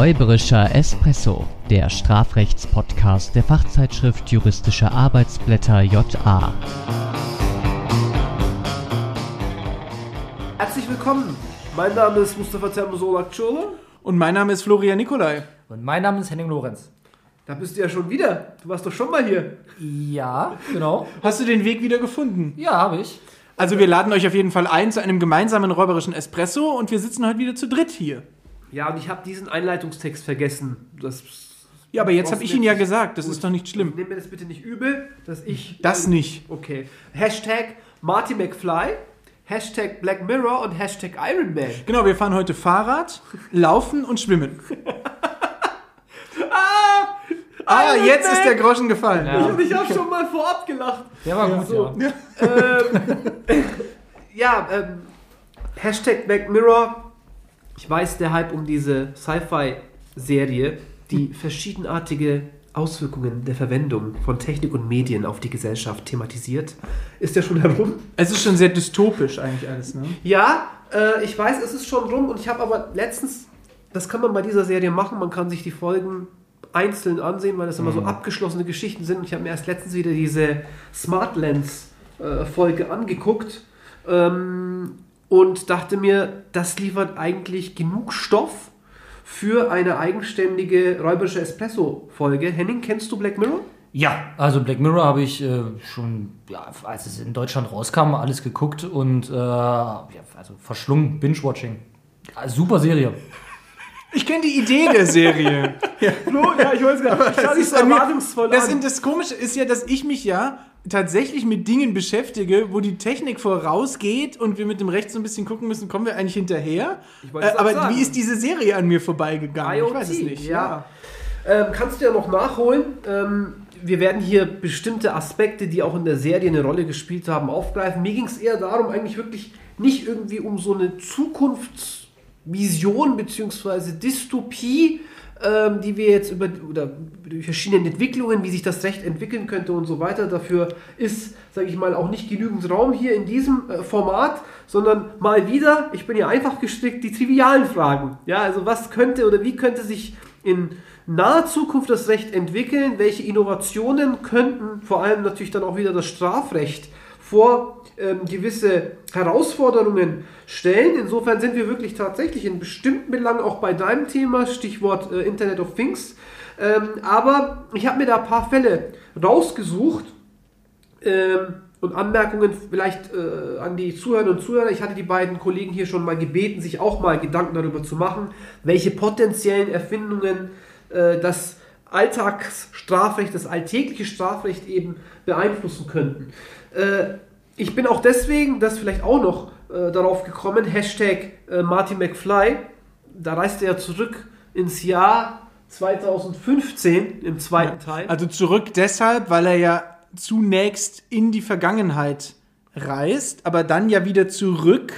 Räuberischer Espresso, der Strafrechtspodcast der Fachzeitschrift Juristische Arbeitsblätter JA. Herzlich willkommen. Mein Name ist Mustafa Termosolak Çorlu. Und mein Name ist Florian Nikolai. Und mein Name ist Henning Lorenz. Da bist du ja schon wieder. Du warst doch schon mal hier. Ja, genau. Hast du den Weg wieder gefunden? Ja, habe ich. Also wir laden euch auf jeden Fall ein zu einem gemeinsamen räuberischen Espresso und wir sitzen heute wieder zu dritt hier. Ja, und ich habe diesen Einleitungstext vergessen. Das Ja, aber jetzt habe ich ihn ja gesagt, das Gut. ist doch nicht schlimm. Nimm mir das bitte nicht übel, dass ich. Das nicht. Okay. Hashtag Marty McFly, Hashtag Black Mirror und Hashtag Iron Man. Genau, wir fahren heute Fahrrad, Laufen und Schwimmen. ah, Iron jetzt Man! ist der Groschen gefallen. Ja. Und ich habe schon mal vorab gelacht. Der war gut, so. ja. ähm, ja, ähm, Hashtag Black Mirror. Ich weiß, der Hype um diese Sci-Fi-Serie, die verschiedenartige Auswirkungen der Verwendung von Technik und Medien auf die Gesellschaft thematisiert, ist ja schon herum. Es ist schon sehr dystopisch eigentlich alles, ne? Ja, äh, ich weiß, es ist schon rum und ich habe aber letztens, das kann man bei dieser Serie machen, man kann sich die Folgen einzeln ansehen, weil das immer so abgeschlossene Geschichten sind. Und ich habe mir erst letztens wieder diese Smart Lens äh, angeguckt ähm, und dachte mir, das liefert eigentlich genug Stoff für eine eigenständige räuberische Espresso-Folge. Henning, kennst du Black Mirror? Ja, also Black Mirror habe ich äh, schon, ja, als es in Deutschland rauskam, alles geguckt und äh, ja, also verschlungen, Binge-Watching. Ja, super Serie. Ich kenne die Idee der Serie. Flo, ja, ich weiß gar nicht. Ich Das schaue dich ist erwartungsvoll Das, das Komische ist ja, dass ich mich ja tatsächlich mit Dingen beschäftige, wo die Technik vorausgeht und wir mit dem Recht so ein bisschen gucken müssen, kommen wir eigentlich hinterher? Äh, aber sagen. wie ist diese Serie an mir vorbeigegangen? IoT, ich weiß es nicht. ja. Ähm, kannst du ja noch nachholen. Ähm, wir werden hier bestimmte Aspekte, die auch in der Serie eine Rolle gespielt haben, aufgreifen. Mir ging es eher darum, eigentlich wirklich nicht irgendwie um so eine Zukunftsvision bzw. Dystopie, ähm, die wir jetzt über oder durch verschiedene Entwicklungen, wie sich das Recht entwickeln könnte und so weiter. Dafür ist, sage ich mal, auch nicht genügend Raum hier in diesem äh, Format, sondern mal wieder, ich bin ja einfach gestrickt, die trivialen Fragen. Ja, also was könnte oder wie könnte sich in naher Zukunft das Recht entwickeln? Welche Innovationen könnten vor allem natürlich dann auch wieder das Strafrecht vor ähm, gewisse Herausforderungen stellen. Insofern sind wir wirklich tatsächlich in bestimmten Belangen auch bei deinem Thema, Stichwort äh, Internet of Things. Ähm, aber ich habe mir da ein paar Fälle rausgesucht ähm, und Anmerkungen vielleicht äh, an die Zuhörer und Zuhörer. Ich hatte die beiden Kollegen hier schon mal gebeten, sich auch mal Gedanken darüber zu machen, welche potenziellen Erfindungen äh, das Alltagsstrafrecht, das alltägliche Strafrecht eben beeinflussen könnten. Äh, ich bin auch deswegen, das vielleicht auch noch äh, darauf gekommen, Hashtag äh, Marty McFly, da reist er ja zurück ins Jahr 2015 im zweiten Teil. Also zurück deshalb, weil er ja zunächst in die Vergangenheit reist, aber dann ja wieder zurück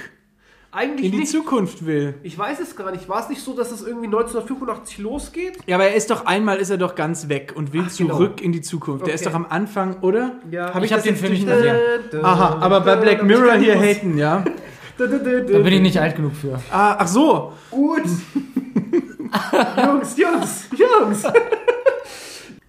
Eigentlich in die nicht. Zukunft will. Ich weiß es gar nicht. War es nicht so, dass es irgendwie 1985 losgeht? Ja, aber er ist doch einmal ist er doch ganz weg und will Ach, genau. zurück in die Zukunft. Der ist Okay. doch am Anfang, oder? Ja. Hab Ich hab das den Film nicht gesehen. Aha, aber bei Black Mirror hier haten, ja. Da, da, da, Da bin ich nicht alt genug für. Ah, ach so. Gut. Jungs, Jungs, Jungs.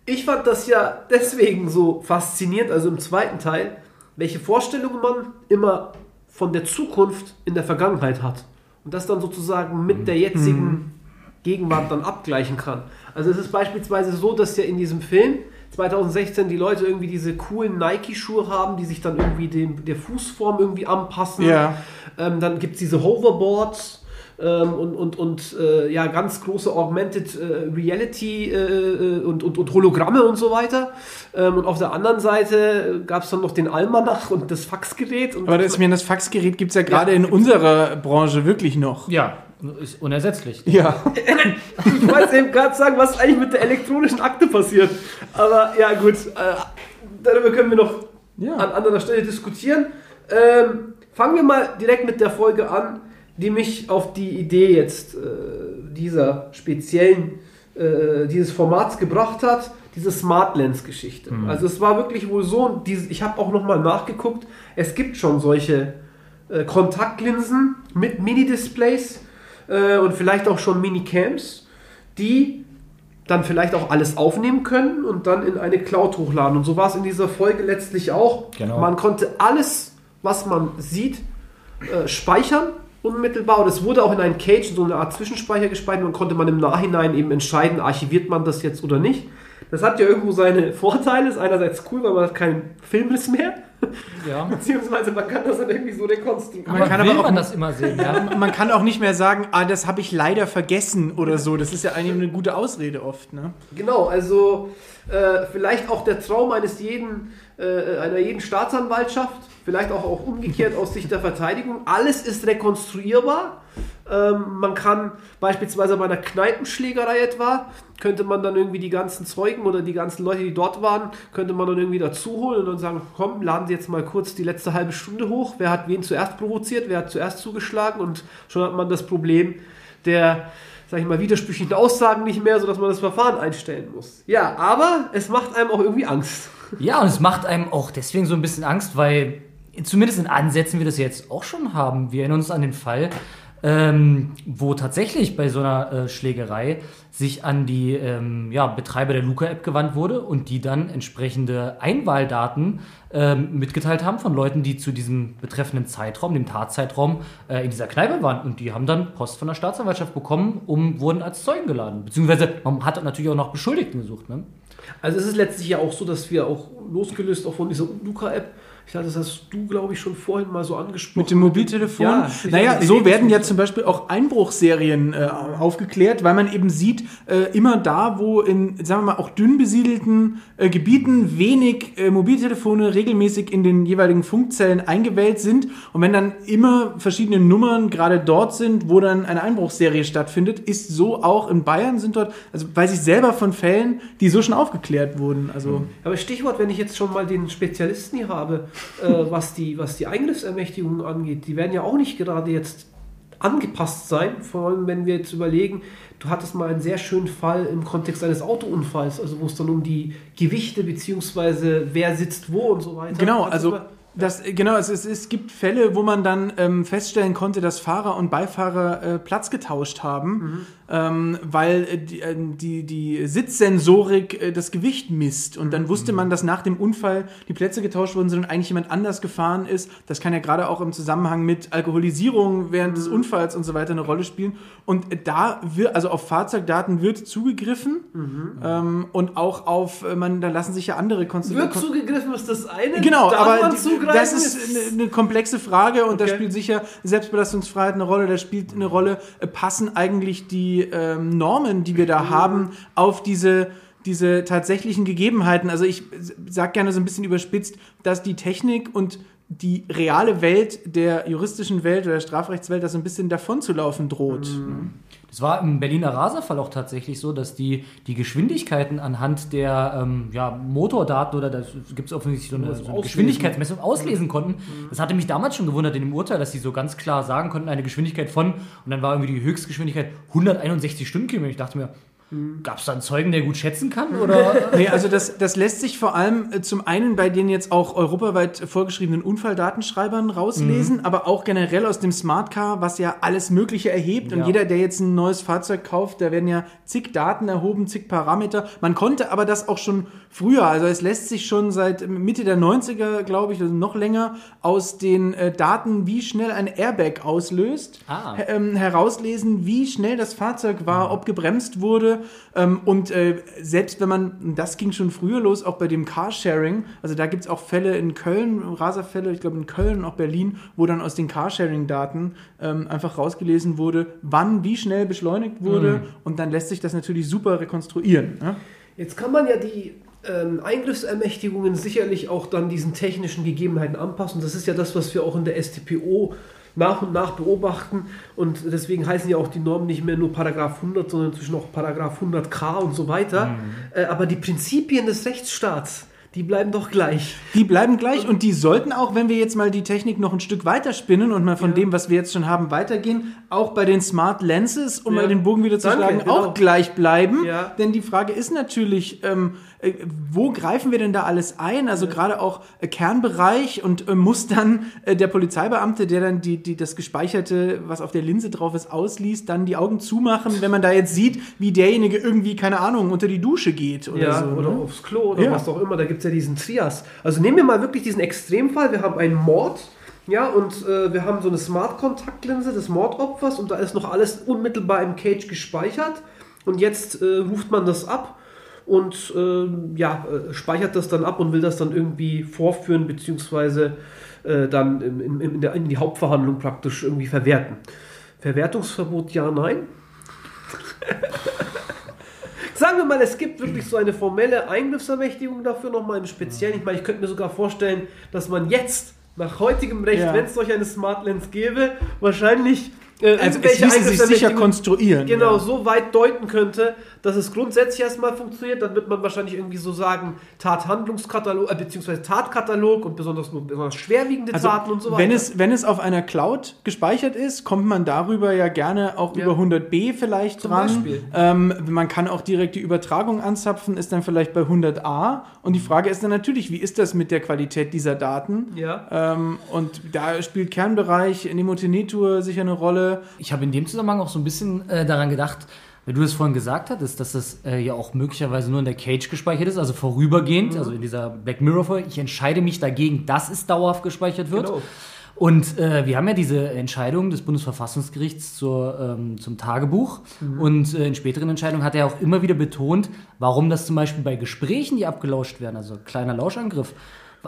Ich fand das ja deswegen so faszinierend, also im zweiten Teil, welche Vorstellungen man immer von der Zukunft in der Vergangenheit hat. Und das dann sozusagen mit der jetzigen Gegenwart dann abgleichen kann. Also es ist beispielsweise so, dass ja in diesem Film 2016 die Leute irgendwie diese coolen Nike-Schuhe haben, die sich dann irgendwie dem, der Fußform irgendwie anpassen. Ja. Ähm, dann gibt es diese Hoverboards ähm, und, und, und äh, ja, ganz große Augmented äh, Reality äh, äh, und, und, und Hologramme und so weiter. Ähm, und auf der anderen Seite gab es dann noch den Almanach und das Faxgerät. Und Aber das, das Faxgerät gibt es ja gerade Ja, in unserer Branche wirklich noch. Ja, ist unersetzlich. Ja. ich wollte eben gerade sagen, was eigentlich mit der elektronischen Akte passiert. Aber ja, gut, äh, darüber können wir noch Ja. an anderer Stelle diskutieren. Ähm, fangen wir mal direkt mit der Folge an, die mich auf die Idee jetzt äh, dieser speziellen, äh, dieses Formats gebracht hat, diese Smart Lens Geschichte. Also es war wirklich wohl so, diese, ich habe auch nochmal nachgeguckt, es gibt schon solche äh, Kontaktlinsen mit Mini-Displays äh, und vielleicht auch schon Minicams, die dann vielleicht auch alles aufnehmen können und dann in eine Cloud hochladen. Und so war es in dieser Folge letztlich auch. Genau. Man konnte alles, was man sieht, äh, speichern unmittelbar. Und es wurde auch in einen Cage, so eine Art Zwischenspeicher gespeichert und konnte man im Nachhinein eben entscheiden, archiviert man das jetzt oder nicht. Das hat ja irgendwo seine Vorteile. Ist einerseits cool, weil man hat keinen Filmriss mehr. Ja. Beziehungsweise man kann das dann irgendwie so rekonstruieren. Man Man kann aber auch- man das immer sehen, ja. Man kann auch nicht mehr sagen, ah, das habe ich leider vergessen oder so. Das ist ja eigentlich eine gute Ausrede oft. Ne? Genau, also äh, vielleicht auch der Traum eines jeden, äh, einer jeden Staatsanwaltschaft, vielleicht auch, auch umgekehrt aus Sicht der Verteidigung. Alles ist rekonstruierbar. Ähm, man kann beispielsweise bei einer Kneipenschlägerei etwa, könnte man dann irgendwie die ganzen Zeugen oder die ganzen Leute, die dort waren, könnte man dann irgendwie dazu holen und dann sagen, komm, laden Sie jetzt mal kurz die letzte halbe Stunde hoch. Wer hat wen zuerst provoziert, wer hat zuerst zugeschlagen und schon hat man das Problem der sag ich mal, widersprüchlichen Aussagen nicht mehr, sodass man das Verfahren einstellen muss. Ja, aber es macht einem auch irgendwie Angst. Ja, und es macht einem auch deswegen so ein bisschen Angst, weil zumindest in Ansätzen wir das jetzt auch schon haben. Wir erinnern uns an den Fall, ähm, wo tatsächlich bei so einer äh, Schlägerei sich an die ähm, ja, Betreiber der Luca-App gewandt wurde und die dann entsprechende Einwahldaten ähm, mitgeteilt haben von Leuten, die zu diesem betreffenden Zeitraum, dem Tatzeitraum, äh, in dieser Kneipe waren. Und die haben dann Post von der Staatsanwaltschaft bekommen und wurden als Zeugen geladen. Beziehungsweise man hat natürlich auch noch Beschuldigten gesucht. Ne? Also es ist letztlich ja auch so, dass wir auch losgelöst auch von dieser Luca-App, ich glaube, das hast du, glaube ich, schon vorhin mal so angesprochen. Mit dem Mobiltelefon. Ja, naja, so werden ja zum Beispiel auch Einbruchserien äh, aufgeklärt, weil man eben sieht, äh, immer da, wo in, sagen wir mal, auch dünn besiedelten äh, Gebieten wenig äh, Mobiltelefone regelmäßig in den jeweiligen Funkzellen eingewählt sind und wenn dann immer verschiedene Nummern gerade dort sind, wo dann eine Einbruchsserie stattfindet, ist so auch in Bayern sind dort, also weiß ich selber von Fällen, die so schon aufgeklärt wurden. Also Aber Stichwort, wenn ich jetzt schon mal den Spezialisten hier habe, äh, was, die, was die Eingriffsermächtigungen angeht, die werden ja auch nicht gerade jetzt angepasst sein, vor allem wenn wir jetzt überlegen, du hattest mal einen sehr schönen Fall im Kontext eines Autounfalls, also wo es dann um die Gewichte beziehungsweise wer sitzt wo und so weiter. Genau, also das, genau, es, es, es gibt Fälle, wo man dann ähm, feststellen konnte, dass Fahrer und Beifahrer äh, Platz getauscht haben, ähm, weil äh, die, äh, die, die Sitzsensorik äh, das Gewicht misst. Und dann wusste man, dass nach dem Unfall die Plätze getauscht worden sind und eigentlich jemand anders gefahren ist. Das kann ja gerade auch im Zusammenhang mit Alkoholisierung während des Unfalls und so weiter eine Rolle spielen. Und da wird, also auf Fahrzeugdaten wird zugegriffen ähm, und auch auf, äh, man, da lassen sich ja andere Konstellationen. wird zugegriffen, ist das eine. Genau, aber die, zugreifen? das ist eine, eine komplexe Frage und da Okay. spielt sicher Selbstbelastungsfreiheit eine Rolle, da spielt eine Rolle, äh, passen eigentlich die ähm, Normen, die wir da haben, auf diese diese tatsächlichen Gegebenheiten. Also ich sage gerne so ein bisschen überspitzt, dass die Technik und die reale Welt der juristischen Welt oder der Strafrechtswelt das so ein bisschen davonzulaufen droht. Das war im Berliner Raserfall auch tatsächlich so, dass die, die Geschwindigkeiten anhand der ähm, ja, Motordaten oder da gibt es offensichtlich so eine, so eine. Geschwindigkeitsmessung auslesen konnten. Das hatte mich damals schon gewundert in dem Urteil, dass sie so ganz klar sagen konnten, eine Geschwindigkeit von, und dann war irgendwie die Höchstgeschwindigkeit 161 Stundenkilometer. Ich dachte mir, gab es da einen Zeugen, der gut schätzen kann? Oder? Nee, also das, das lässt sich vor allem äh, zum einen bei den jetzt auch europaweit vorgeschriebenen Unfalldatenschreibern rauslesen, aber auch generell aus dem Smart Car, was ja alles Mögliche erhebt. Und Ja. jeder, der jetzt ein neues Fahrzeug kauft, da werden ja zig Daten erhoben, zig Parameter. Man konnte aber das auch schon früher, also es lässt sich schon seit Mitte der 90er, glaube ich, also noch länger, aus den äh, Daten, wie schnell ein Airbag auslöst, Ah. ähm, herauslesen, wie schnell das Fahrzeug war, ob gebremst wurde. Ähm, und äh, selbst wenn man, das ging schon früher los, auch bei dem Carsharing, also da gibt es auch Fälle in Köln, Raserfälle, ich glaube in Köln und auch Berlin, wo dann aus den Carsharing-Daten ähm, einfach rausgelesen wurde, wann wie schnell beschleunigt wurde. Und dann lässt sich das natürlich super rekonstruieren. Ne? Jetzt kann man ja die ähm, Eingriffsermächtigungen sicherlich auch dann diesen technischen Gegebenheiten anpassen. Das ist ja das, was wir auch in der StPO nach und nach beobachten. Und deswegen heißen ja auch die Normen nicht mehr nur Paragraph 100, sondern inzwischen auch Paragraph 100k und so weiter. Äh, aber die Prinzipien des Rechtsstaats, die bleiben doch gleich. Die bleiben gleich und die sollten auch, wenn wir jetzt mal die Technik noch ein Stück weiter spinnen und mal von Ja. dem, was wir jetzt schon haben, weitergehen, auch bei den Smart Lenses, um Ja. mal den Bogen wieder zu Danke, schlagen, genau. auch gleich bleiben. Ja. Denn die Frage ist natürlich, ähm, äh, wo greifen wir denn da alles ein? Also gerade auch äh, Kernbereich und äh, muss dann äh, der Polizeibeamte, der dann die, die, das Gespeicherte, was auf der Linse drauf ist, ausliest, dann die Augen zumachen, wenn man da jetzt sieht, wie derjenige irgendwie, keine Ahnung, unter die Dusche geht oder ja, so. oder ne? aufs Klo oder Ja. was auch immer. Da gibt es ja diesen Trias. Also nehmen wir mal wirklich diesen Extremfall. Wir haben einen Mord. Ja, und äh, wir haben so eine Smart-Kontaktlinse des Mordopfers und da ist noch alles unmittelbar im Cage gespeichert. Und jetzt äh, ruft man das ab und äh, ja, äh, speichert das dann ab und will das dann irgendwie vorführen, beziehungsweise äh, dann in, in, in, der, in die Hauptverhandlung praktisch irgendwie verwerten. Verwertungsverbot ja, nein? Sagen wir mal, es gibt wirklich so eine formelle Eingriffsermächtigung dafür nochmal im Speziellen. Ich meine, ich könnte mir sogar vorstellen, dass man jetzt nach heutigem Recht, Ja. wenn es solch eine Smart Lens gäbe, wahrscheinlich äh, Also es irgendwelche ließe sich sicher konstruieren. genau ja. so weit deuten könnte, dass es grundsätzlich erstmal funktioniert, dann wird man wahrscheinlich irgendwie so sagen, Tathandlungskatalog, äh, beziehungsweise Tatkatalog und besonders nur besonders schwerwiegende Also, Taten und so weiter. wenn es, wenn es auf einer Cloud gespeichert ist, kommt man darüber ja gerne auch Ja. über 100b vielleicht Zum dran. Beispiel. Ähm, man kann auch direkt die Übertragung anzapfen, ist dann vielleicht bei 100a. Und die Frage ist dann natürlich, wie ist das mit der Qualität dieser Daten? ja. Ähm, und da spielt Kernbereich Nemotenitur sicher eine Rolle. Ich habe in dem Zusammenhang auch so ein bisschen äh, daran gedacht, weil du das vorhin gesagt hattest, dass das äh, ja auch möglicherweise nur in der Cage gespeichert ist, also vorübergehend, also in dieser Black Mirror Folge. Ich entscheide mich dagegen, dass es dauerhaft gespeichert wird. Genau. Und äh, wir haben ja diese Entscheidung des Bundesverfassungsgerichts zur, ähm, zum Tagebuch. Und äh, in späteren Entscheidungen hat er auch immer wieder betont, warum das zum Beispiel bei Gesprächen, die abgelauscht werden, also kleiner Lauschangriff,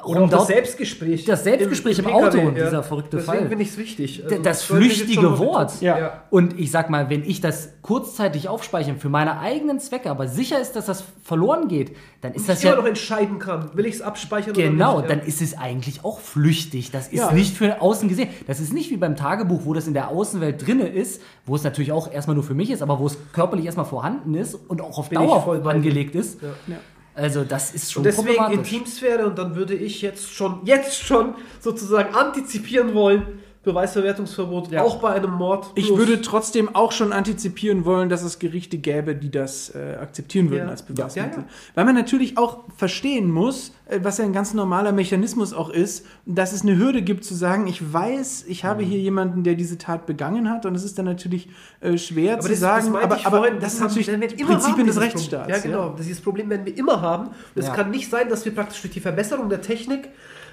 Oder auch das Selbstgespräch. Das Selbstgespräch im PKW, Auto, dieser verrückte Deswegen Fall. finde ich es wichtig. Also, das flüchtige Wort. Ja. Ja. Und ich sag mal, wenn ich das kurzzeitig aufspeichere für meine eigenen Zwecke, aber sicher ist, dass das verloren geht, dann ist das ich immer ja noch entscheiden kann, will ich es abspeichern genau, oder nicht. dann ist es eigentlich auch flüchtig. Das ist Ja. nicht für außen gesehen. Das ist nicht wie beim Tagebuch, wo das in der Außenwelt drinne ist, wo es natürlich auch erstmal nur für mich ist, aber wo es körperlich erstmal vorhanden ist und auch auf Bin ich Dauer angelegt ist. Ja. Also das ist schon Und deswegen. Intimsphäre und dann würde ich jetzt schon, jetzt schon sozusagen antizipieren wollen, Beweisverwertungsverbot, Ja. auch bei einem Mord. Ich Plus- würde trotzdem auch schon antizipieren wollen, dass es Gerichte gäbe, die das äh, akzeptieren würden Ja. als Beweismittel. Ja. Weil man natürlich auch verstehen muss, äh, was ja ein ganz normaler Mechanismus auch ist, dass es eine Hürde gibt zu sagen, ich weiß, ich habe Mhm. hier jemanden, der diese Tat begangen hat und es ist dann natürlich äh, schwer aber zu das, sagen, das aber, ich aber vorhin, das ist natürlich immer Prinzipien des Rechtsstaats. Ja, genau. Dieses Problem werden wir immer haben. Und es kann nicht sein, dass wir praktisch durch die Verbesserung der Technik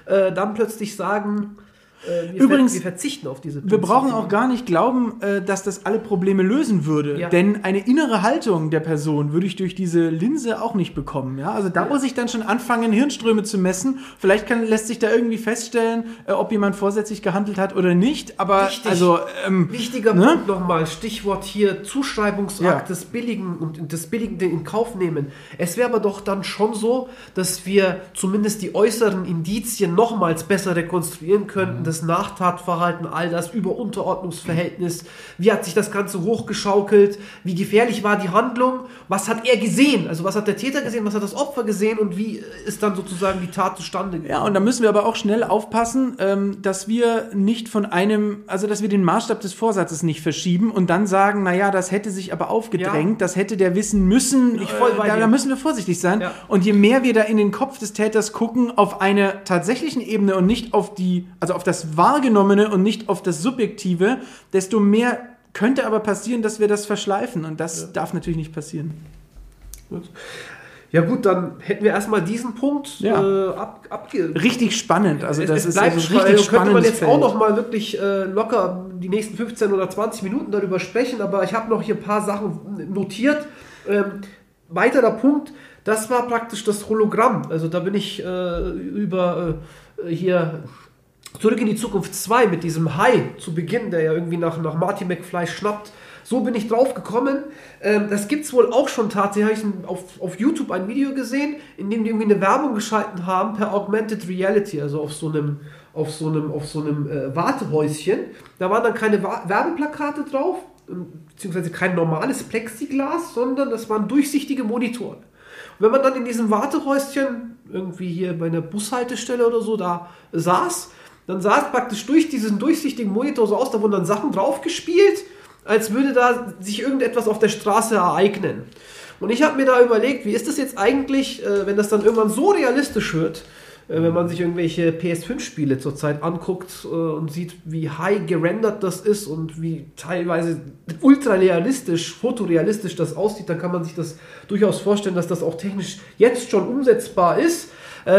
äh, dann plötzlich sagen, äh, wir, Übrigens, ver wir verzichten auf diese Wir brauchen auch gar nicht glauben, äh, dass das alle Probleme lösen würde. Ja. Denn eine innere Haltung der Person würde ich durch diese Linse auch nicht bekommen. Ja? Also da muss ich dann schon anfangen, Hirnströme zu messen. Vielleicht kann, lässt sich da irgendwie feststellen, äh, ob jemand vorsätzlich gehandelt hat oder nicht. Aber Richtig. also ähm, Wichtiger Ne? Punkt nochmal, Stichwort hier Zuschreibungsakt Ja. des Billigen und des Billigenden in Kauf nehmen. Es wäre aber doch dann schon so, dass wir zumindest die äußeren Indizien nochmals besser rekonstruieren könnten, Mhm. Das Nachtatverhalten, all das Über-Unterordnungsverhältnis, wie hat sich das Ganze hochgeschaukelt, wie gefährlich war die Handlung, was hat er gesehen, also was hat der Täter gesehen, was hat das Opfer gesehen und wie ist dann sozusagen die Tat zustande gekommen. Ja, und da müssen wir aber auch schnell aufpassen, ähm, dass wir nicht von einem, also dass wir den Maßstab des Vorsatzes nicht verschieben und dann sagen, naja, das hätte sich aber aufgedrängt, Ja. das hätte der wissen müssen. ich voll bei da, da müssen wir vorsichtig sein. Ja. Und je mehr wir da in den Kopf des Täters gucken, auf einer tatsächlichen Ebene und nicht auf die, also auf das Wahrgenommene und nicht auf das Subjektive, desto mehr könnte aber passieren, dass wir das verschleifen und das darf natürlich nicht passieren. Gut. Ja gut, dann hätten wir erstmal diesen Punkt Ja. äh, ab, abge Richtig spannend, also es, das es ist also spannend. richtig Könnte man jetzt auch Feld. noch mal wirklich äh, locker die nächsten 15 oder 20 Minuten darüber sprechen, aber ich habe noch hier ein paar Sachen notiert. Ähm, weiterer Punkt, das war praktisch das Hologramm. Also da bin ich äh, über äh, hier Zurück in die Zukunft 2 mit diesem Hai zu Beginn, der ja irgendwie nach, nach Marty McFly schnappt. So bin ich drauf gekommen. Ähm, das gibt es wohl auch schon tatsächlich. Habe ich auf, auf YouTube ein Video gesehen, in dem die irgendwie eine Werbung geschalten haben per Augmented Reality, also auf so einem, auf so einem, auf so einem äh, Wartehäuschen. Da waren dann keine Wa- Werbeplakate drauf, ähm, beziehungsweise kein normales Plexiglas, sondern das waren durchsichtige Monitore. Und wenn man dann in diesem Wartehäuschen, irgendwie hier bei einer Bushaltestelle oder so, da saß, dann sah es praktisch durch diesen durchsichtigen Monitor so aus, da wurden dann Sachen draufgespielt, als würde da sich irgendetwas auf der Straße ereignen. Und ich habe mir da überlegt, wie ist das jetzt eigentlich, äh, wenn das dann irgendwann so realistisch wird, äh, wenn man sich irgendwelche PS5-Spiele zurzeit anguckt äh, und sieht, wie high gerendert das ist und wie teilweise ultra realistisch, fotorealistisch das aussieht, dann kann man sich das durchaus vorstellen, dass das auch technisch jetzt schon umsetzbar ist.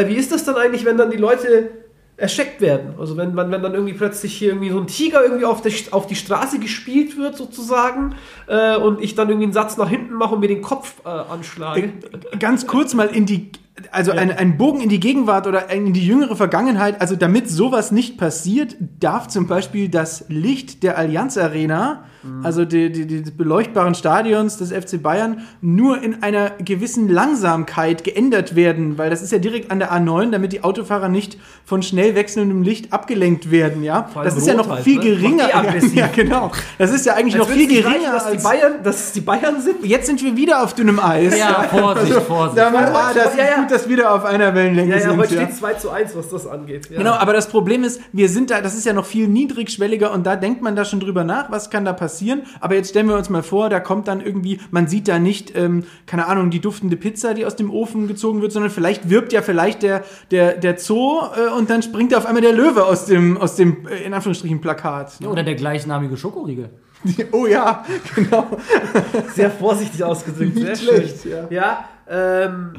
Wie ist das dann eigentlich, wenn dann die Leute erschreckt werden. Also wenn, wenn, wenn dann irgendwie plötzlich hier irgendwie so ein Tiger irgendwie auf, der, auf die Straße gespielt wird sozusagen äh, und ich dann irgendwie einen Satz nach hinten mache und mir den Kopf äh, anschlage. Ganz kurz mal in die, also ja. ein, ein Bogen in die Gegenwart oder in die jüngere Vergangenheit. Also damit sowas nicht passiert, darf zum Beispiel das Licht der Allianz Arena also die, die, die beleuchtbaren Stadions des FC Bayern, nur in einer gewissen Langsamkeit geändert werden, weil das ist ja direkt an der A9, damit die Autofahrer nicht von schnell wechselndem Licht abgelenkt werden, ja. Das ist ja noch halt, viel ne? geringer. Ja, genau. Das ist ja eigentlich Als noch viel geringer, dass die Bayern, dass es die Bayern sind. Jetzt sind wir wieder auf dünnem Eis. Ja, Vorsicht, also, Vorsicht. Da man, ah, das ja, ist gut, dass wieder auf einer Wellenlänge ja, ja, sind. Heute steht 2 zu 1, was das angeht. Genau, aber das Problem ist, wir sind da, das ist ja noch viel niedrigschwelliger und da denkt man da schon drüber nach, was kann da passieren passieren. Aber jetzt stellen wir uns mal vor, da kommt dann irgendwie, man sieht da nicht, ähm, keine Ahnung, die duftende Pizza, die aus dem Ofen gezogen wird, sondern vielleicht wirbt ja vielleicht der, der, der Zoo äh, und dann springt da auf einmal der Löwe aus dem, aus dem äh, in Anführungsstrichen, Plakat. Ja, oder der gleichnamige Schokoriegel. Oh ja, genau. Sehr vorsichtig ausgedrückt, sehr schlecht. Schön. Ja, ja ähm,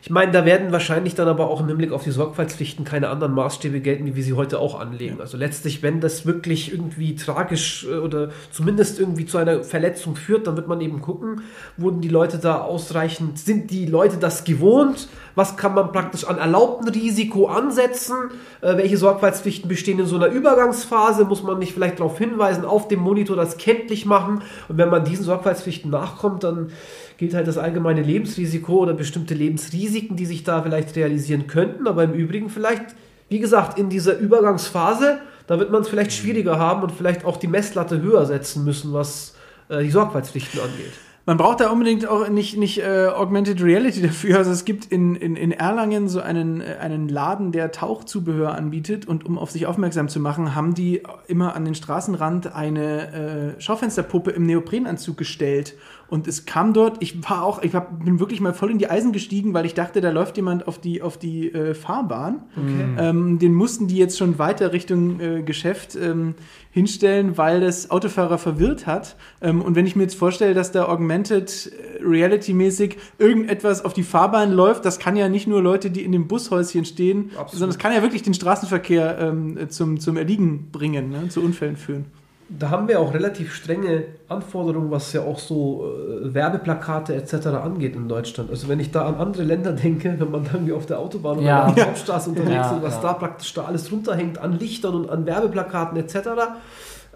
ich meine, da werden wahrscheinlich dann aber auch im Hinblick auf die Sorgfaltspflichten keine anderen Maßstäbe gelten, wie wir sie heute auch anlegen. Also letztlich, wenn das wirklich irgendwie tragisch äh, oder zumindest irgendwie zu einer Verletzung führt, dann wird man eben gucken, wurden die Leute da ausreichend, sind die Leute das gewohnt? Was kann man praktisch an erlaubten Risiko ansetzen? Äh, welche Sorgfaltspflichten bestehen in so einer Übergangsphase? Muss man nicht vielleicht darauf hinweisen, auf dem Monitor das kenntlich machen? Und wenn man diesen Sorgfaltspflichten nachkommt, dann gilt halt das allgemeine Lebensrisiko oder bestimmte Lebensrisiken, die sich da vielleicht realisieren könnten. Aber im Übrigen vielleicht, wie gesagt, in dieser Übergangsphase, da wird man es vielleicht schwieriger haben und vielleicht auch die Messlatte höher setzen müssen, was äh, die Sorgfaltspflichten angeht. Man braucht da unbedingt auch nicht, nicht äh, Augmented Reality dafür. Also es gibt in, in, in Erlangen so einen, äh, einen Laden, der Tauchzubehör anbietet und um auf sich aufmerksam zu machen, haben die immer an den Straßenrand eine äh, Schaufensterpuppe im Neoprenanzug gestellt. Und es kam dort, ich war auch, ich hab, bin wirklich mal voll in die Eisen gestiegen, weil ich dachte, da läuft jemand auf die, auf die äh, Fahrbahn. Okay. Ähm, den mussten die jetzt schon weiter Richtung äh, Geschäft ähm, hinstellen, weil das Autofahrer verwirrt hat. Ähm, und wenn ich mir jetzt vorstelle, dass da Augmented äh, Reality-mäßig irgendetwas auf die Fahrbahn läuft, das kann ja nicht nur Leute, die in dem Bushäuschen stehen, Absolut. sondern es kann ja wirklich den Straßenverkehr ähm, zum, zum Erliegen bringen, ne, zu Unfällen führen da haben wir auch relativ strenge Anforderungen, was ja auch so äh, Werbeplakate etc. angeht in Deutschland. Also wenn ich da an andere Länder denke, wenn man dann wie auf der Autobahn ja. oder auf der Hauptstraße unterwegs ja, ist, was ja. da praktisch da alles runterhängt an Lichtern und an Werbeplakaten etc.,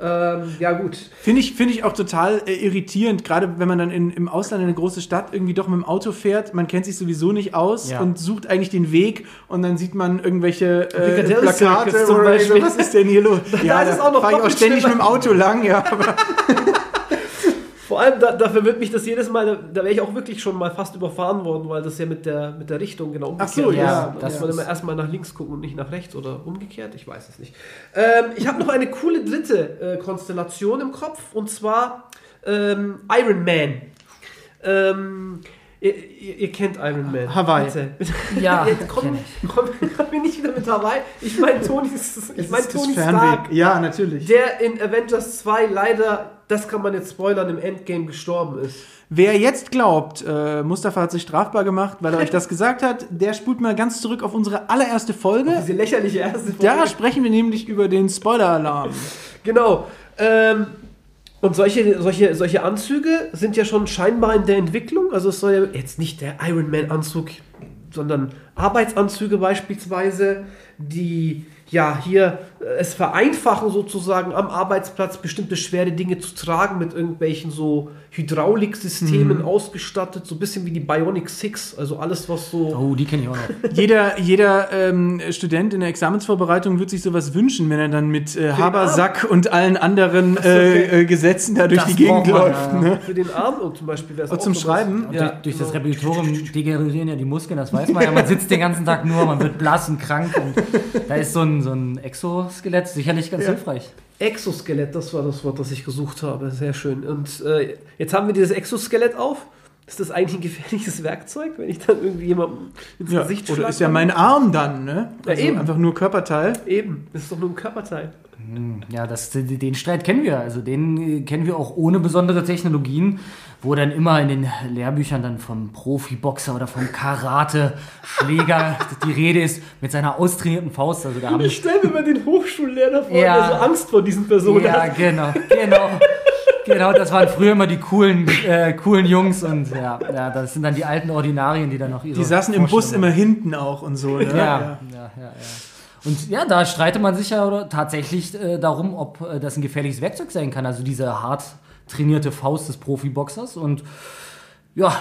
ähm, ja, gut. Finde ich, find ich auch total äh, irritierend, gerade wenn man dann in, im Ausland in eine große Stadt irgendwie doch mit dem Auto fährt. Man kennt sich sowieso nicht aus ja. und sucht eigentlich den Weg und dann sieht man irgendwelche äh, Plakate. Zum Beispiel. Was ist denn hier los? ja, da, da fahre ich auch ständig mit dem Auto lang, ja. Vor allem, da, dafür wird mich das jedes Mal, da, da wäre ich auch wirklich schon mal fast überfahren worden, weil das ja mit der, mit der Richtung genau umgekehrt Ach so, ja. Da muss man immer erstmal nach links gucken und nicht nach rechts oder umgekehrt, ich weiß es nicht. Ähm, ich habe noch eine coole dritte äh, Konstellation im Kopf und zwar ähm, Iron Man. Ähm, Ihr, ihr, ihr, kennt Iron Man. Hawaii. Bitte. Ja, komm, komm, komm mir nicht wieder mit Hawaii. Ich meine Tony, ich mein Tony Stark. Ja, natürlich. Der in Avengers 2 leider, das kann man jetzt spoilern, im Endgame gestorben ist. Wer jetzt glaubt, äh, Mustafa hat sich strafbar gemacht, weil er euch das gesagt hat, der spult mal ganz zurück auf unsere allererste Folge. Auf diese lächerliche erste Folge. Da sprechen wir nämlich über den Spoiler-Alarm. genau. Ähm, und solche, solche, solche Anzüge sind ja schon scheinbar in der Entwicklung. Also es soll ja jetzt nicht der Iron Man-Anzug, sondern Arbeitsanzüge beispielsweise, die ja hier es vereinfachen sozusagen am Arbeitsplatz bestimmte schwere Dinge zu tragen mit irgendwelchen so Hydrauliksystemen Mhm. ausgestattet, so ein bisschen wie die Bionic Six, also alles was so Oh, die kenne ich auch noch. Jeder, jeder ähm, Student in der Examensvorbereitung wird sich sowas wünschen, wenn er dann mit äh, Habersack und allen anderen äh, äh, Gesetzen da durch Das die Gegend man, läuft. ja. Ne? für den Arm und zum Beispiel wäre es Und auch zum. Schreiben. Und Ja, durch, durch das genau. Repetitorium degenerieren ja die Muskeln, das weiß man ja. Man sitzt den ganzen Tag nur, man wird blass und krank. Und da ist so ein, so ein Exoskelett sicherlich ganz hilfreich. Exoskelett, das war das Wort, das ich gesucht habe. Sehr schön. Und äh, jetzt haben wir dieses Exoskelett auf. Ist das eigentlich ein gefährliches Werkzeug, wenn ich dann irgendwie jemandem ins Ja, Gesicht oder schlage? ist ja mein Arm dann, ne? Ja, eben. Einfach nur Körperteil. Eben, das ist doch nur ein Körperteil. Ja, das, den Streit kennen wir. Also den äh, kennen wir auch ohne besondere Technologien, wo dann immer in den Lehrbüchern dann vom Profiboxer oder vom Karate-Schläger die Rede ist mit seiner austrainierten Faust. Also da haben Ich stelle mir mal den Hochschullehrer vor, Ja. der so Angst vor diesen Personen Ja, hat. genau, genau. Genau, das waren früher immer die coolen, äh, coolen Jungs und ja, ja, das sind dann die alten Ordinarien, die dann noch ihre Die saßen im Bus immer hinten auch und so, ne? Ja, ja, ja, ja. Und ja, da streitet man sich ja oder tatsächlich äh, darum, ob äh, das ein gefährliches Werkzeug sein kann, also diese hart trainierte Faust des Profiboxers. Und ja,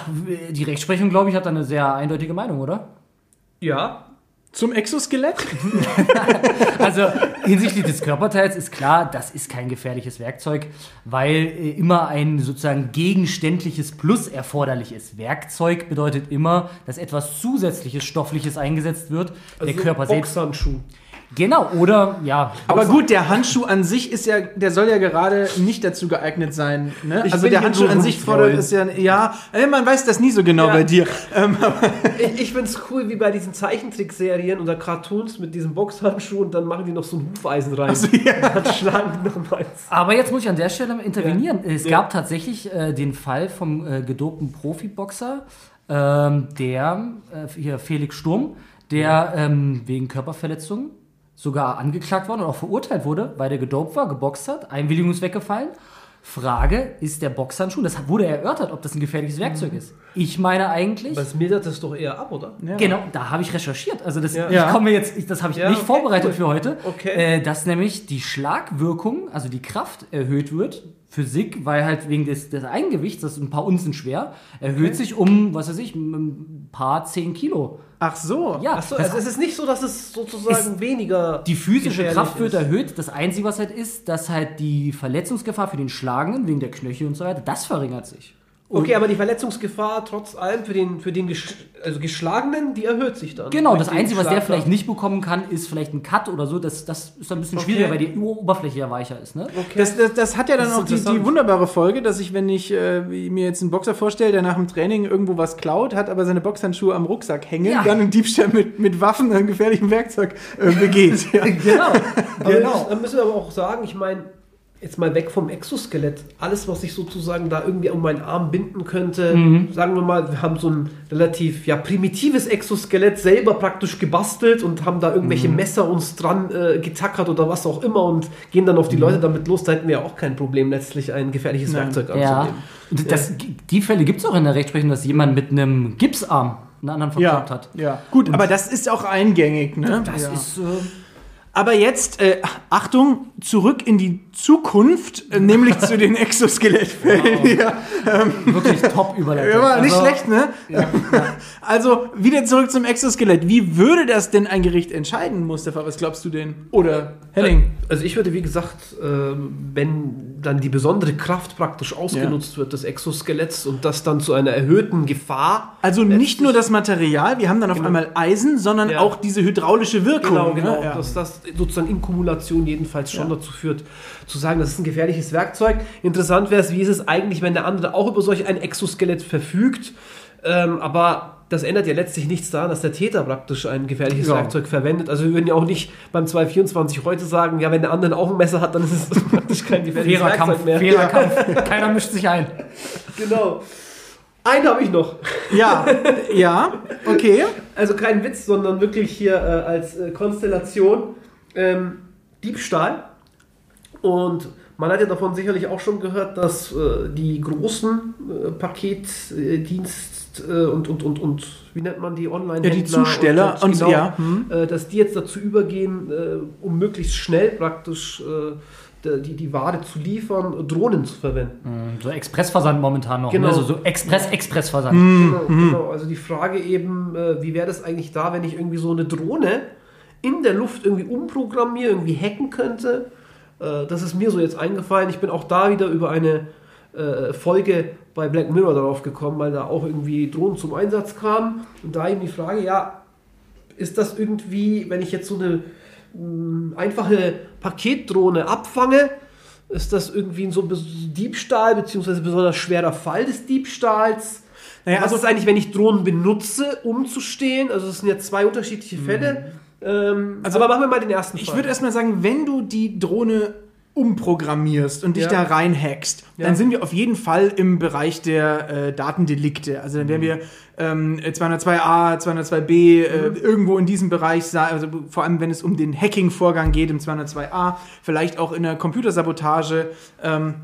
die Rechtsprechung, glaube ich, hat da eine sehr eindeutige Meinung, oder? Ja, Zum Exoskelett? Also hinsichtlich des Körperteils ist klar, das ist kein gefährliches Werkzeug, weil äh, immer ein sozusagen gegenständliches Plus erforderlich ist. Werkzeug bedeutet immer, dass etwas zusätzliches Stoffliches eingesetzt wird. also der Körper selbst. Boxhandschuh. Genau, oder ja. Aber gut, der Handschuh an sich ist ja, der soll ja gerade nicht dazu geeignet sein. Ne? Ich Also der Handschuh an sich fordert ist ja, ja, äh, man weiß das nie so genau Ja. bei dir. Ähm, Ich, ich finde es cool, wie bei diesen Zeichentrickserien oder Cartoons mit diesem Boxhandschuh und dann machen die noch so ein Hufeisen rein. Dann schlagen die nochmals. Aber jetzt muss ich an der Stelle mal intervenieren. Es gab tatsächlich äh, den Fall vom äh, gedopten Profiboxer, ähm, der, äh, hier Felix Sturm, der ähm, wegen Körperverletzung sogar angeklagt worden und auch verurteilt wurde, weil der gedopt war, geboxt hat, Einwilligung ist weggefallen. Frage, ist der Boxhandschuh, das wurde erörtert, ob das ein gefährliches Werkzeug ist. Ich meine eigentlich, Das mildert es doch eher ab, oder? Ja. Genau, da habe ich recherchiert. Also das, Ja. ich komme jetzt, ich, das habe ich Ja, nicht okay, vorbereitet cool. für heute. Okay. Äh, dass nämlich die Schlagwirkung, also die Kraft erhöht wird. Physik, weil halt wegen des, des Eigengewichts, das ist ein paar Unzen schwer, erhöht sich um, was weiß ich, ein paar zehn Kilo. ach so. Ja, Achso, das also es ist nicht so, dass es sozusagen weniger. die physische Kraft wird ist. erhöht. Das Einzige, was halt ist, dass halt die Verletzungsgefahr für den Schlagenden wegen der Knöchel und so weiter, das verringert sich. Okay, aber die Verletzungsgefahr trotz allem für den, für den gesch also Geschlagenen, die erhöht sich dann. Genau, das Einzige, was der vielleicht nicht bekommen kann, ist vielleicht ein Cut oder so. Das, das ist dann ein bisschen Okay. schwieriger, weil die Oberfläche ja weicher ist. Ne? Okay. Das, das, das hat ja dann auch die, die wunderbare Folge, dass ich, wenn ich äh, mir jetzt einen Boxer vorstelle, der nach dem Training irgendwo was klaut, hat aber seine Boxhandschuhe am Rucksack hängen, Ja. dann einen Diebstahl mit, mit Waffen, einem gefährlichen Werkzeug äh, begeht. ja. Genau. Aber genau. Dann müssen wir aber auch sagen, ich meine, jetzt mal weg vom Exoskelett, alles, was ich sozusagen da irgendwie um meinen Arm binden könnte, Mhm. sagen wir mal, wir haben so ein relativ ja, primitives Exoskelett selber praktisch gebastelt und haben da irgendwelche Mhm. Messer uns dran äh, getackert oder was auch immer und gehen dann auf Mhm. die Leute damit los, da hätten wir ja auch kein Problem, letztlich ein gefährliches Nein. Werkzeug Ja. anzunehmen. Und das, die Fälle gibt es auch in der Rechtsprechung, dass jemand mit einem Gipsarm einen anderen verklagt Ja, hat. ja. Gut, aber das ist auch eingängig. Ne? Das ja. ist. Äh, Aber jetzt, äh, Achtung, zurück in die Zukunft, äh, nämlich zu den Exoskelettfällen. Ja. wirklich top überleitet. Ja, war nicht Also, schlecht, ne? Also, wieder zurück zum Exoskelett. Wie würde das denn ein Gericht entscheiden, Mustafa? Was glaubst du denn? Oder Henning? Also ich würde, wie gesagt, ähm, wenn dann die besondere Kraft praktisch ausgenutzt wird des Exoskeletts und das dann zu einer erhöhten Gefahr Also nicht nur das Material, wir haben dann auf Genau. einmal Eisen, sondern Ja. auch diese hydraulische Wirkung. Genau, genau. Ne? Ja. Dass das sozusagen in Kumulation jedenfalls schon Ja. dazu führt, zu sagen, das ist ein gefährliches Werkzeug. Interessant wäre es, wie ist es eigentlich, wenn der andere auch über solch ein Exoskelett verfügt. Ähm, aber das ändert ja letztlich nichts daran, dass der Täter praktisch ein gefährliches Ja. Werkzeug verwendet. Also wir würden ja auch nicht beim 224 heute sagen, ja, wenn der andere auch ein Messer hat, dann ist es praktisch kein gefährliches Werkzeug Kampf, mehr. fairer Kampf. Keiner mischt sich ein. Genau. Einen habe ich noch. ja, ja, okay. Also kein Witz, sondern wirklich hier äh, als äh, Konstellation ähm, Diebstahl. Und man hat ja davon sicherlich auch schon gehört, dass äh, die großen äh, Paketdienst äh, und, und, und, und, wie nennt man die online Ja, die Zusteller und, und- genau, ja, hm. äh, dass die jetzt dazu übergehen, äh, um möglichst schnell praktisch äh, die, die Ware zu liefern, Drohnen zu verwenden. So Expressversand momentan noch. Genau. Ne? So, so Express-Expressversand. Genau, genau. Also die Frage eben, äh, wie wäre das eigentlich da, wenn ich irgendwie so eine Drohne in der Luft irgendwie umprogrammiere, irgendwie hacken könnte? Äh, das ist mir so jetzt eingefallen. Ich bin auch da wieder über eine äh, Folge bei Black Mirror darauf gekommen, weil da auch irgendwie Drohnen zum Einsatz kamen. Und da eben die Frage, ja, ist das irgendwie, wenn ich jetzt so eine mh, einfache Paketdrohne abfange, ist das irgendwie so ein bisschen Diebstahl, beziehungsweise besonders schwerer Fall des Diebstahls? Naja, Was also- ist eigentlich, wenn ich Drohnen benutze, um zu stehlen? Also es sind ja zwei unterschiedliche Fälle. Ähm, Also- aber machen wir mal den ersten Ich Fall. würde erstmal sagen, wenn du die Drohne umprogrammierst und dich Ja. da reinhackst, Ja. dann sind wir auf jeden Fall im Bereich der äh, Datendelikte. Also dann wären wir ähm, 202a, 202b, äh, irgendwo in diesem Bereich, also vor allem wenn es um den Hacking-Vorgang geht im 202a, vielleicht auch in der Computersabotage. Ähm,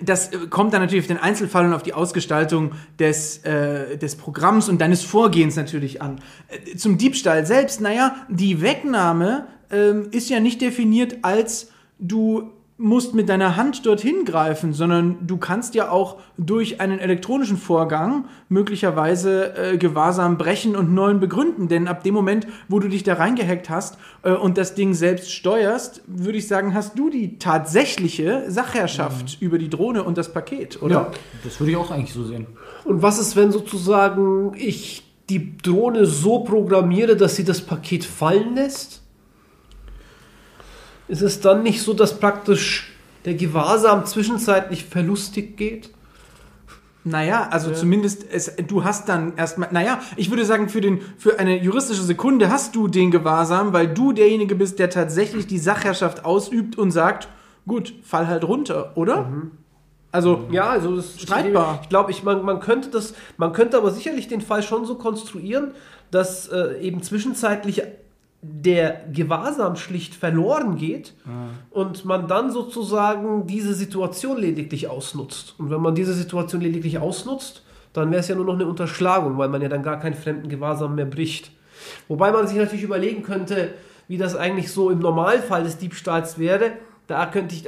das äh, kommt dann natürlich auf den Einzelfall und auf die Ausgestaltung des, äh, des Programms und deines Vorgehens natürlich an. Äh, zum Diebstahl selbst, naja, die Wegnahme ähm, ist ja nicht definiert als du musst mit deiner Hand dorthin greifen, sondern du kannst ja auch durch einen elektronischen Vorgang möglicherweise äh, Gewahrsam brechen und neuen begründen. Denn ab dem Moment, wo du dich da reingehackt hast äh, und das Ding selbst steuerst, würde ich sagen, hast du die tatsächliche Sachherrschaft über die Drohne und das Paket, oder? Ja, das würde ich auch eigentlich so sehen. Und was ist, wenn sozusagen ich die Drohne so programmiere, dass sie das Paket fallen lässt? Ist es dann nicht so, dass praktisch der Gewahrsam zwischenzeitlich verlustig geht? Naja, also zumindest, es, du hast dann erstmal, naja, ich würde sagen, für, den, für eine juristische Sekunde hast du den Gewahrsam, weil du derjenige bist, der tatsächlich die Sachherrschaft ausübt und sagt, gut, fall halt runter, oder? Also, Ja, also das Streitbar. Ich glaube, ich, man, man könnte das, man könnte aber sicherlich den Fall schon so konstruieren, dass äh, eben zwischenzeitlich der Gewahrsam schlicht verloren geht und man dann sozusagen diese Situation lediglich ausnutzt. Und wenn man diese Situation lediglich ausnutzt, dann wäre es ja nur noch eine Unterschlagung, weil man ja dann gar keinen fremden Gewahrsam mehr bricht. Wobei man sich natürlich überlegen könnte, wie das eigentlich so im Normalfall des Diebstahls wäre. Da könnte ich,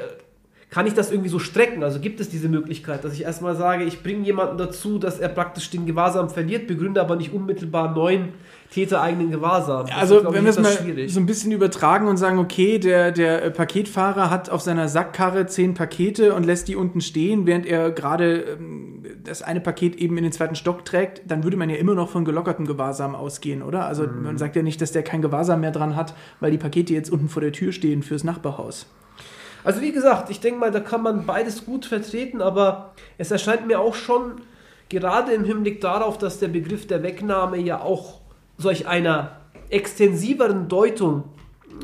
kann ich das irgendwie so strecken? Also gibt es diese Möglichkeit, dass ich erstmal sage, ich bringe jemanden dazu, dass er praktisch den Gewahrsam verliert, begründe aber nicht unmittelbar neuen tätereigenen Gewahrsam. Das also ist, wenn wir es mal schwierig. so ein bisschen übertragen und sagen, okay, der, der äh, Paketfahrer hat auf seiner Sackkarre zehn Pakete und lässt die unten stehen, während er gerade ähm, das eine Paket eben in den zweiten Stock trägt, dann würde man ja immer noch von gelockertem Gewahrsam ausgehen, oder? Also Mhm. man sagt ja nicht, dass der kein Gewahrsam mehr dran hat, weil die Pakete jetzt unten vor der Tür stehen fürs Nachbarhaus. Also wie gesagt, ich denke mal, da kann man beides gut vertreten, aber es erscheint mir auch schon, gerade im Hinblick darauf, dass der Begriff der Wegnahme ja auch solch einer extensiveren Deutung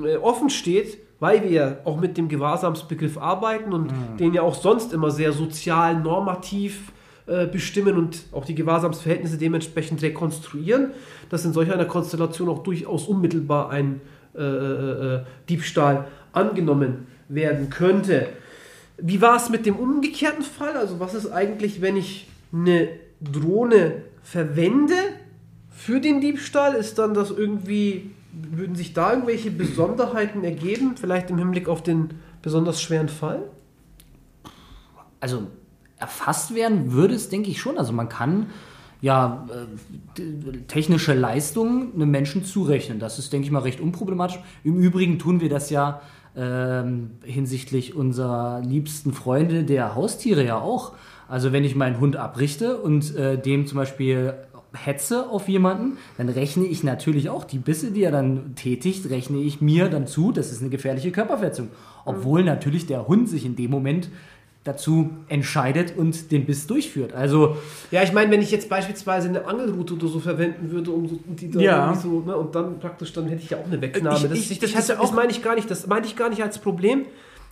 äh, offen steht, weil wir ja auch mit dem Gewahrsamsbegriff arbeiten und den ja auch sonst immer sehr sozial normativ äh, bestimmen und auch die Gewahrsamsverhältnisse dementsprechend rekonstruieren, dass in solch einer Konstellation auch durchaus unmittelbar ein äh, äh, Diebstahl angenommen werden könnte. Wie war es mit dem umgekehrten Fall? Also was ist eigentlich, wenn ich eine Drohne verwende für den Diebstahl? Ist dann das irgendwie, würden sich da irgendwelche Besonderheiten ergeben? Vielleicht im Hinblick auf den besonders schweren Fall? Also erfasst werden würde es, denke ich schon. Also man kann ja äh, technische Leistungen einem Menschen zurechnen. Das ist, denke ich mal, recht unproblematisch. Im Übrigen tun wir das ja ähm, hinsichtlich unserer liebsten Freunde der Haustiere ja auch. Also wenn ich meinen Hund abrichte und äh, dem zum Beispiel hetze auf jemanden, dann rechne ich natürlich auch die Bisse, die er dann tätigt, rechne ich mir dann zu, das ist eine gefährliche Körperverletzung. Obwohl natürlich der Hund sich in dem Moment dazu entscheidet und den Biss durchführt. Also Ja, ich meine, wenn ich jetzt beispielsweise eine Angelrute oder so verwenden würde, um so, die da Ja. irgendwie so, ne, und dann praktisch, dann hätte ich ja auch eine Wegnahme. Ich- das, ich- das, das, das meine ich gar nicht, das meinte ich gar nicht als Problem.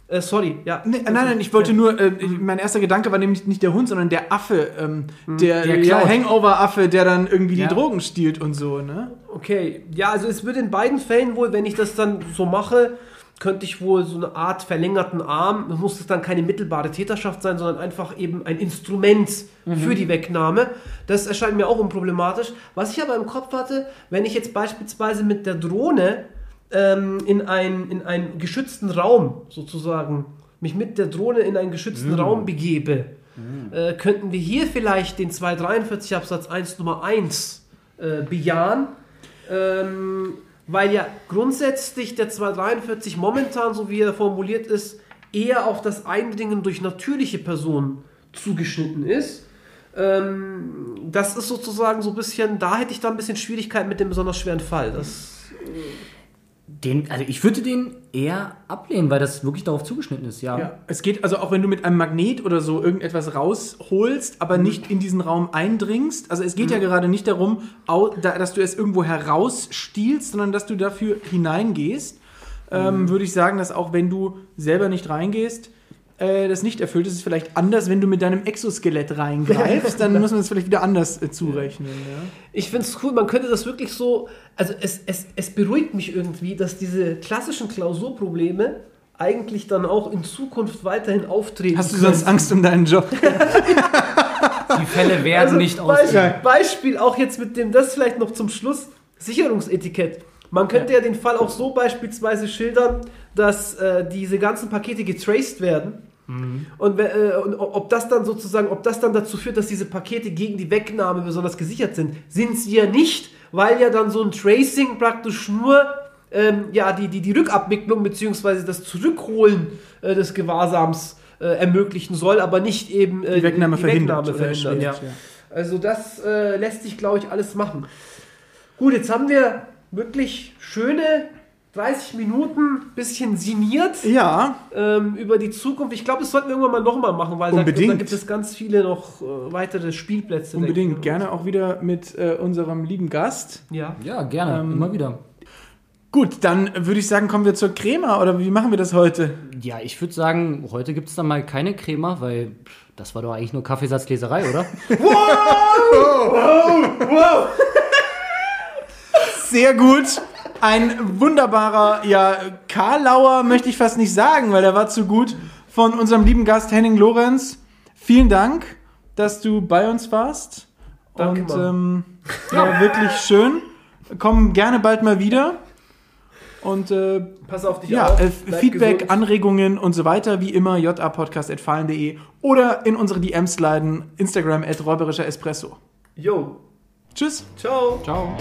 Äh, sorry, ja. Nee, nein, nein, ich wollte nur, äh, mein erster Gedanke war nämlich nicht der Hund, sondern der Affe, ähm, der, Der ja. Hangover-Affe, der dann irgendwie Ja. die Drogen stiehlt und so, ne? Okay, ja, also es würde in beiden Fällen wohl, wenn ich das dann so mache, könnte ich wohl so eine Art verlängerten Arm, muss es dann keine mittelbare Täterschaft sein, sondern einfach eben ein Instrument für die Wegnahme. Das erscheint mir auch unproblematisch. Was ich aber im Kopf hatte, wenn ich jetzt beispielsweise mit der Drohne ähm, in, ein, in einen geschützten Raum sozusagen, mich mit der Drohne in einen geschützten Raum begebe, äh, könnten wir hier vielleicht den 243 Absatz 1 Nummer 1 äh, bejahen. Ähm, weil ja grundsätzlich der 243 momentan, so wie er formuliert ist, eher auf das Eindringen durch natürliche Personen zugeschnitten ist. Ähm, das ist sozusagen so ein bisschen, da hätte ich da ein bisschen Schwierigkeiten mit dem besonders schweren Fall. Das, Den, also ich würde den eher ablehnen, weil das wirklich darauf zugeschnitten ist, ja. Ja, es geht also auch, wenn du mit einem Magnet oder so irgendetwas rausholst, aber nicht in diesen Raum eindringst. Also es geht ja gerade nicht darum, dass du es irgendwo herausstiehlst, sondern dass du dafür hineingehst. Ähm, Würde ich sagen, dass auch wenn du selber nicht reingehst, äh, das nicht erfüllt. Es ist vielleicht anders, wenn du mit deinem Exoskelett reingreifst, dann muss man es vielleicht wieder anders äh, zurechnen. Ja? ich finde es cool, man könnte das wirklich so, also es, es, es beruhigt mich irgendwie, dass diese klassischen Klausurprobleme eigentlich dann auch in Zukunft weiterhin auftreten. Hast du sonst können. Angst um deinen Job? Die Fälle werden Also nicht Beispiel, ausgehen. Beispiel auch jetzt mit dem, das vielleicht noch zum Schluss, Sicherungsetikett. Man könnte ja, den Fall auch so beispielsweise schildern, dass äh, diese ganzen Pakete getraced werden. Und, we- äh, und ob das dann sozusagen, ob das dann dazu führt, dass diese Pakete gegen die Wegnahme besonders gesichert sind, sind sie ja nicht, weil ja dann so ein Tracing praktisch nur ähm, ja, die, die, die Rückabwicklung bzw. das Zurückholen äh, des Gewahrsams äh, ermöglichen soll, aber nicht eben äh, Die Wegnahme verhindert. Wegnahme oder verhindert. erschwert, Ja. ja. Also das äh, lässt sich, glaube ich, alles machen. Gut, jetzt haben wir wirklich schöne 30 Minuten, bisschen sinniert Ja, ähm, über die Zukunft. Ich glaube, das sollten wir irgendwann mal nochmal machen, weil da, Unbedingt. da gibt es ganz viele noch äh, weitere Spielplätze. unbedingt. Gerne auch wieder mit äh, unserem lieben Gast. Ja. Ja, gerne, Ähm, immer wieder. Gut, dann würde ich sagen, kommen wir zur Crema oder wie machen wir das heute? Ja, ich würde sagen, heute gibt es dann mal keine Crema, weil das war doch eigentlich nur Kaffeesatzleserei, oder? Sehr gut. Ein wunderbarer, ja, Karlauer möchte ich fast nicht sagen, weil der war zu gut von unserem lieben Gast Henning Lorenz. Vielen Dank, dass du bei uns warst. Danke, Und ähm, war wirklich schön. Komm gerne bald mal wieder. Und äh, Pass auf dich ja, auf. äh, Feedback, gesund. Anregungen und so weiter, wie immer, japodcast.fallen.de oder in unsere DMs sliden, Instagram at räuberischer Espresso. Jo. Tschüss. Ciao. Ciao.